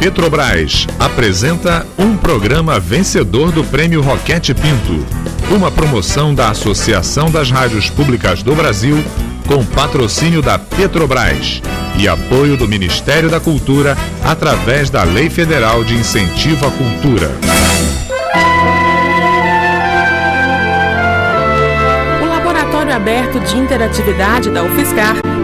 Petrobras apresenta um programa vencedor do Prêmio Roquete Pinto. Uma promoção da Associação das Rádios Públicas do Brasil com patrocínio da Petrobras e apoio do Ministério da Cultura através da Lei Federal de Incentivo à Cultura. O Laboratório Aberto de Interatividade da UFSCar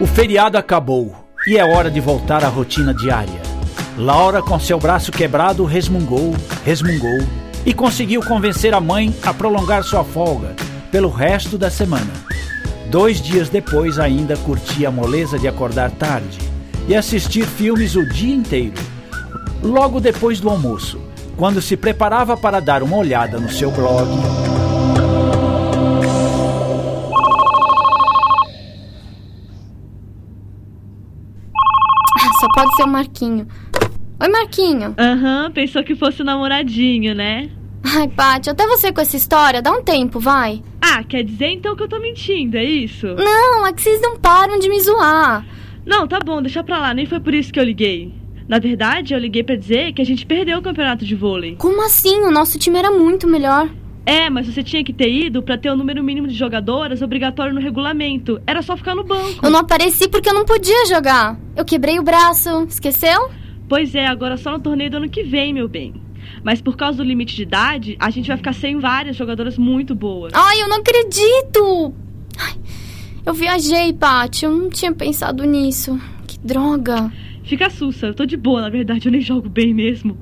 O feriado acabou e é hora de voltar à rotina diária. Laura, com seu braço quebrado, resmungou, resmungou e conseguiu convencer a mãe a prolongar sua folga pelo resto da semana. Dois dias depois, ainda curtia a moleza de acordar tarde e assistir filmes o dia inteiro. Logo depois do almoço, quando se preparava para dar uma olhada no seu blog, O Marquinho. Oi, Marquinho. Aham, pensou que fosse o namoradinho, né? Ai, Paty, até você com essa história, dá um tempo, vai. Ah, quer dizer então que eu tô mentindo, é isso? Não, é que vocês não param de me zoar. Não, tá bom, deixa pra lá, nem foi por isso que eu liguei. Na verdade, eu liguei pra dizer que a gente perdeu o campeonato de vôlei. Como assim? O nosso time era muito melhor. É, mas você tinha que ter ido pra ter o número mínimo de jogadoras obrigatório no regulamento. Era só ficar no banco. Eu não apareci porque eu não podia jogar. Eu quebrei o braço, esqueceu? Pois é, agora só no torneio do ano que vem, meu bem. Mas por causa do limite de idade, a gente vai ficar sem várias jogadoras muito boas. Ai, eu não acredito! Ai, eu viajei, Paty, eu não tinha pensado nisso. Que droga. Fica sussa, eu tô de boa, na verdade, eu nem jogo bem mesmo.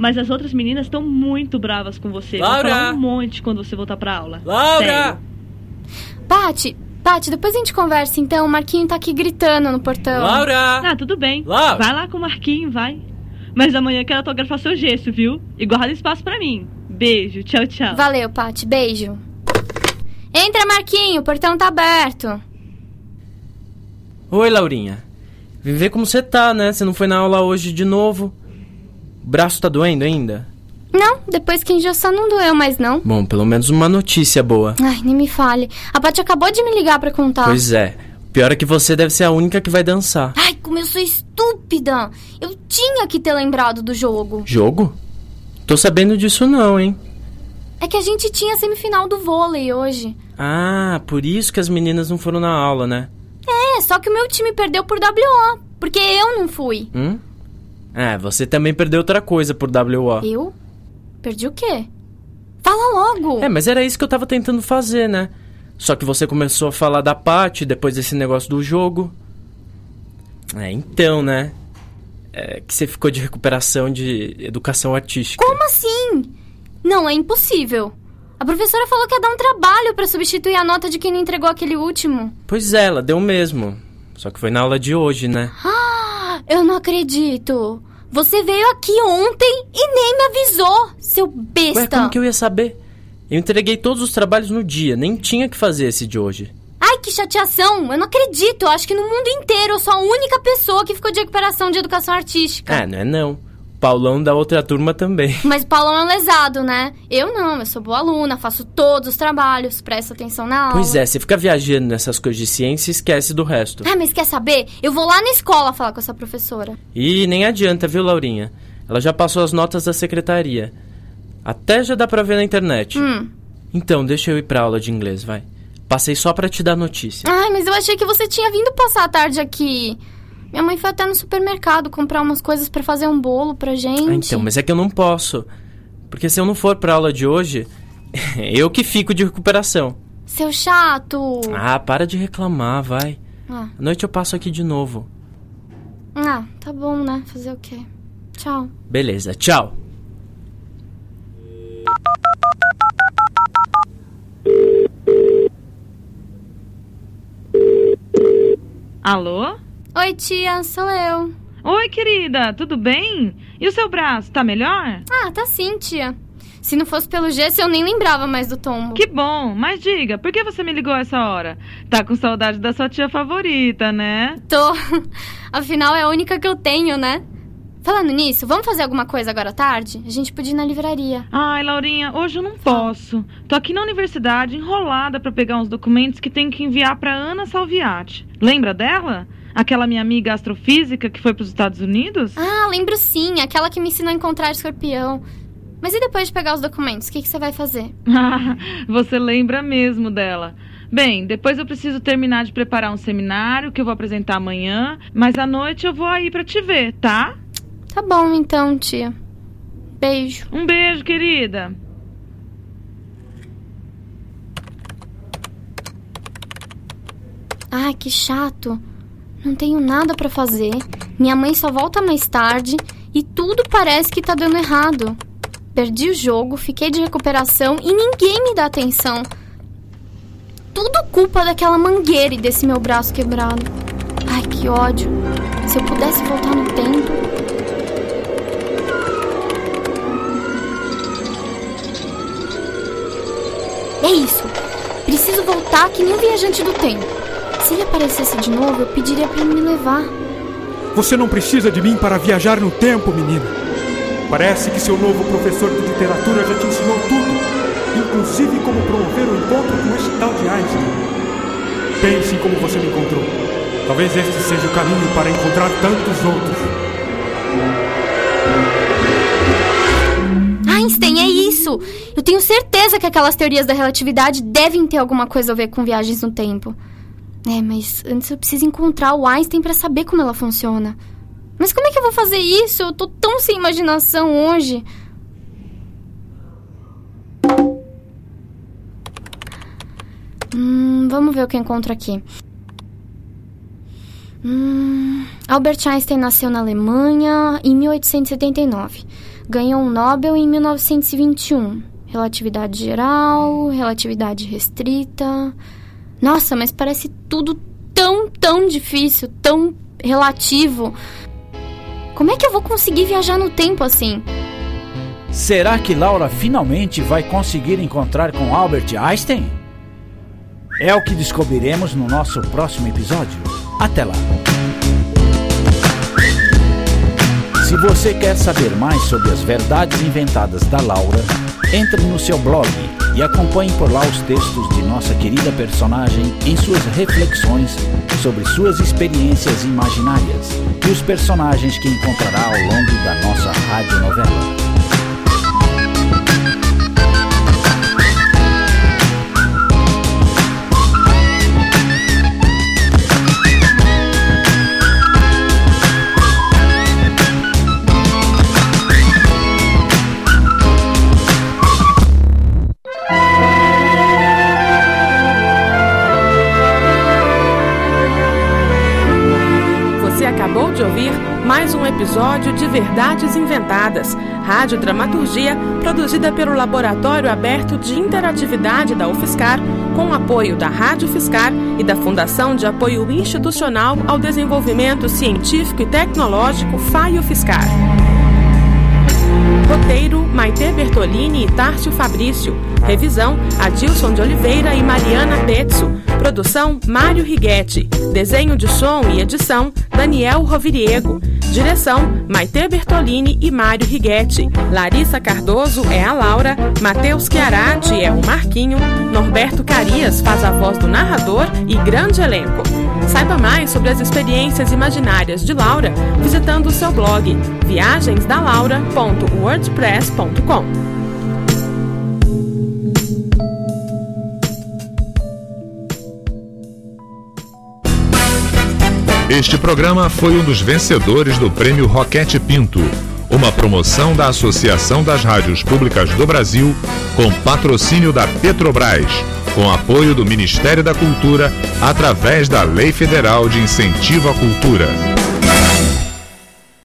Mas as outras meninas estão muito bravas com você. Laura! Vão falar um monte quando você voltar pra aula. Laura! Sério. Paty, Paty, depois a gente conversa então. O Marquinho tá aqui gritando no portão. Laura! Ah, tudo bem. Laura! Vai lá com o Marquinho, vai. Mas amanhã eu quero autografar seu gesso, viu? E guarda espaço pra mim. Beijo, tchau, tchau. Valeu, Paty, beijo. Entra, Marquinho, o portão tá aberto. Oi, Laurinha. Vem ver como você tá, né? Você não foi na aula hoje de novo. O braço tá doendo ainda? Não, depois que engessou não doeu mais não. Bom, pelo menos uma notícia boa. Ai, nem me fale. A Paty acabou de me ligar pra contar. Pois é. Pior é que você deve ser a única que vai dançar. Ai, como eu sou estúpida. Eu tinha que ter lembrado do jogo. Jogo? Tô sabendo disso não, hein? É que a gente tinha a semifinal do vôlei hoje. Ah, por isso que as meninas não foram na aula, né? É, só que o meu time perdeu por WO. Porque eu não fui. Hum? É, você também perdeu outra coisa por WO. Eu? Perdi o quê? Fala logo. É, mas era isso que eu tava tentando fazer, né? Só que você começou a falar da Paty depois desse negócio do jogo. É, então, né? É que você ficou de recuperação de educação artística. Como assim? Não, é impossível. A professora falou que ia dar um trabalho pra substituir a nota de quem não entregou aquele último. Pois é, ela deu mesmo. Só que foi na aula de hoje, né? Ah, eu não acredito. Você veio aqui ontem e nem me avisou, seu besta. Ué, como que eu ia saber? Eu entreguei todos os trabalhos no dia, nem tinha que fazer esse de hoje. Ai, que chateação. Eu não acredito. Eu acho que no mundo inteiro eu sou a única pessoa que ficou de recuperação de educação artística. Ah, não é não. Paulão da outra turma também. Mas o Paulão é lesado, né? Eu não, eu sou boa aluna, faço todos os trabalhos, presto atenção na aula. Pois é, você fica viajando nessas coisas de ciência e esquece do resto. Ah, mas quer saber? Eu vou lá na escola falar com essa professora. E nem adianta, viu, Laurinha? Ela já passou as notas da secretaria. Até já dá pra ver na internet. Hum. Então, deixa eu ir pra aula de inglês, vai. Passei só pra te dar notícia. Ai, mas eu achei que você tinha vindo passar a tarde aqui. Minha mãe foi até no supermercado comprar umas coisas pra fazer um bolo pra gente. Ah, então, mas é que eu não posso. Porque se eu não for pra aula de hoje, eu que fico de recuperação. Seu chato. Ah, para de reclamar, vai. Ah, À noite eu passo aqui de novo. ah, tá bom, né? Fazer o quê? Tchau. Beleza, tchau. Alô? Oi, tia, sou eu. Oi, querida, tudo bem? E o seu braço, tá melhor? Ah, tá sim, tia. Se não fosse pelo gesso, eu nem lembrava mais do tombo. Que bom, mas diga, por que você me ligou essa hora? Tá com saudade da sua tia favorita, né? Tô. Afinal, é a única que eu tenho, né? Falando nisso, vamos fazer alguma coisa agora à tarde? A gente podia ir na livraria. Ai, Laurinha, hoje eu não posso. Tô aqui na universidade enrolada para pegar uns documentos que tenho que enviar para Ana Salviati. Lembra dela? Aquela minha amiga astrofísica que foi para os Estados Unidos? Ah, lembro sim, aquela que me ensinou a encontrar escorpião. Mas e depois de pegar os documentos, o que, que você vai fazer? Ah, você lembra mesmo dela. Bem, depois eu preciso terminar de preparar um seminário que eu vou apresentar amanhã, mas à noite eu vou aí para te ver, tá? Tá bom então, tia. Beijo. Um beijo, querida. Ai, que chato. Não tenho nada para fazer. Minha mãe só volta mais tarde e tudo parece que tá dando errado. Perdi o jogo, fiquei de recuperação e ninguém me dá atenção. Tudo culpa daquela mangueira e desse meu braço quebrado. Ai, que ódio. Se eu pudesse voltar no tempo. É isso. Preciso voltar que nem um viajante do tempo. Se ele aparecesse de novo, eu pediria para ele me levar. Você não precisa de mim para viajar no tempo, menina. Parece que seu novo professor de literatura já te ensinou tudo, inclusive como promover o encontro com esse tal de Einstein. Pense em como você me encontrou. Talvez este seja o caminho para encontrar tantos outros. Einstein, é isso! Eu tenho certeza que aquelas teorias da relatividade devem ter alguma coisa a ver com viagens no tempo. É, mas antes eu preciso encontrar o Einstein para saber como ela funciona. Mas como é que eu vou fazer isso? Eu tô tão sem imaginação hoje. Hum, vamos ver o que eu encontro aqui. Hum, Albert Einstein nasceu na Alemanha em 1879. Ganhou um Nobel em 1921. Relatividade geral, relatividade restrita. Nossa, mas parece tudo tão, tão difícil, tão relativo. Como é que eu vou conseguir viajar no tempo assim? Será que Laura finalmente vai conseguir encontrar com Albert Einstein? É o que descobriremos no nosso próximo episódio. Até lá! Se você quer saber mais sobre as verdades inventadas da Laura, entre no seu blog e acompanhe por lá os textos de nossa querida personagem em suas reflexões sobre suas experiências imaginárias e os personagens que encontrará ao longo da nossa radionovela. Verdades Inventadas, rádio dramaturgia produzida pelo Laboratório Aberto de Interatividade da UFSCar, com apoio da Rádio Fiscar e da Fundação de Apoio Institucional ao Desenvolvimento Científico e Tecnológico FAIO Fiscar. Roteiro: Maite Bertolini e Tárcio Fabrício. Revisão: Adilson de Oliveira e Mariana Tetsu. Produção: Mário Righetti. Desenho de som e edição: Daniel Roviriego. Direção: Maite Bertolini e Mário Righetti. Larissa Cardoso é a Laura. Matheus Chiarati é o Marquinho. Norberto Carias faz a voz do narrador e grande elenco. Saiba mais sobre as experiências imaginárias de Laura visitando o seu blog viagensdalaura.wordpress.com. Este programa foi um dos vencedores do Prêmio Roquete Pinto, uma promoção da Associação das Rádios Públicas do Brasil, com patrocínio da Petrobras, com apoio do Ministério da Cultura, através da Lei Federal de Incentivo à Cultura.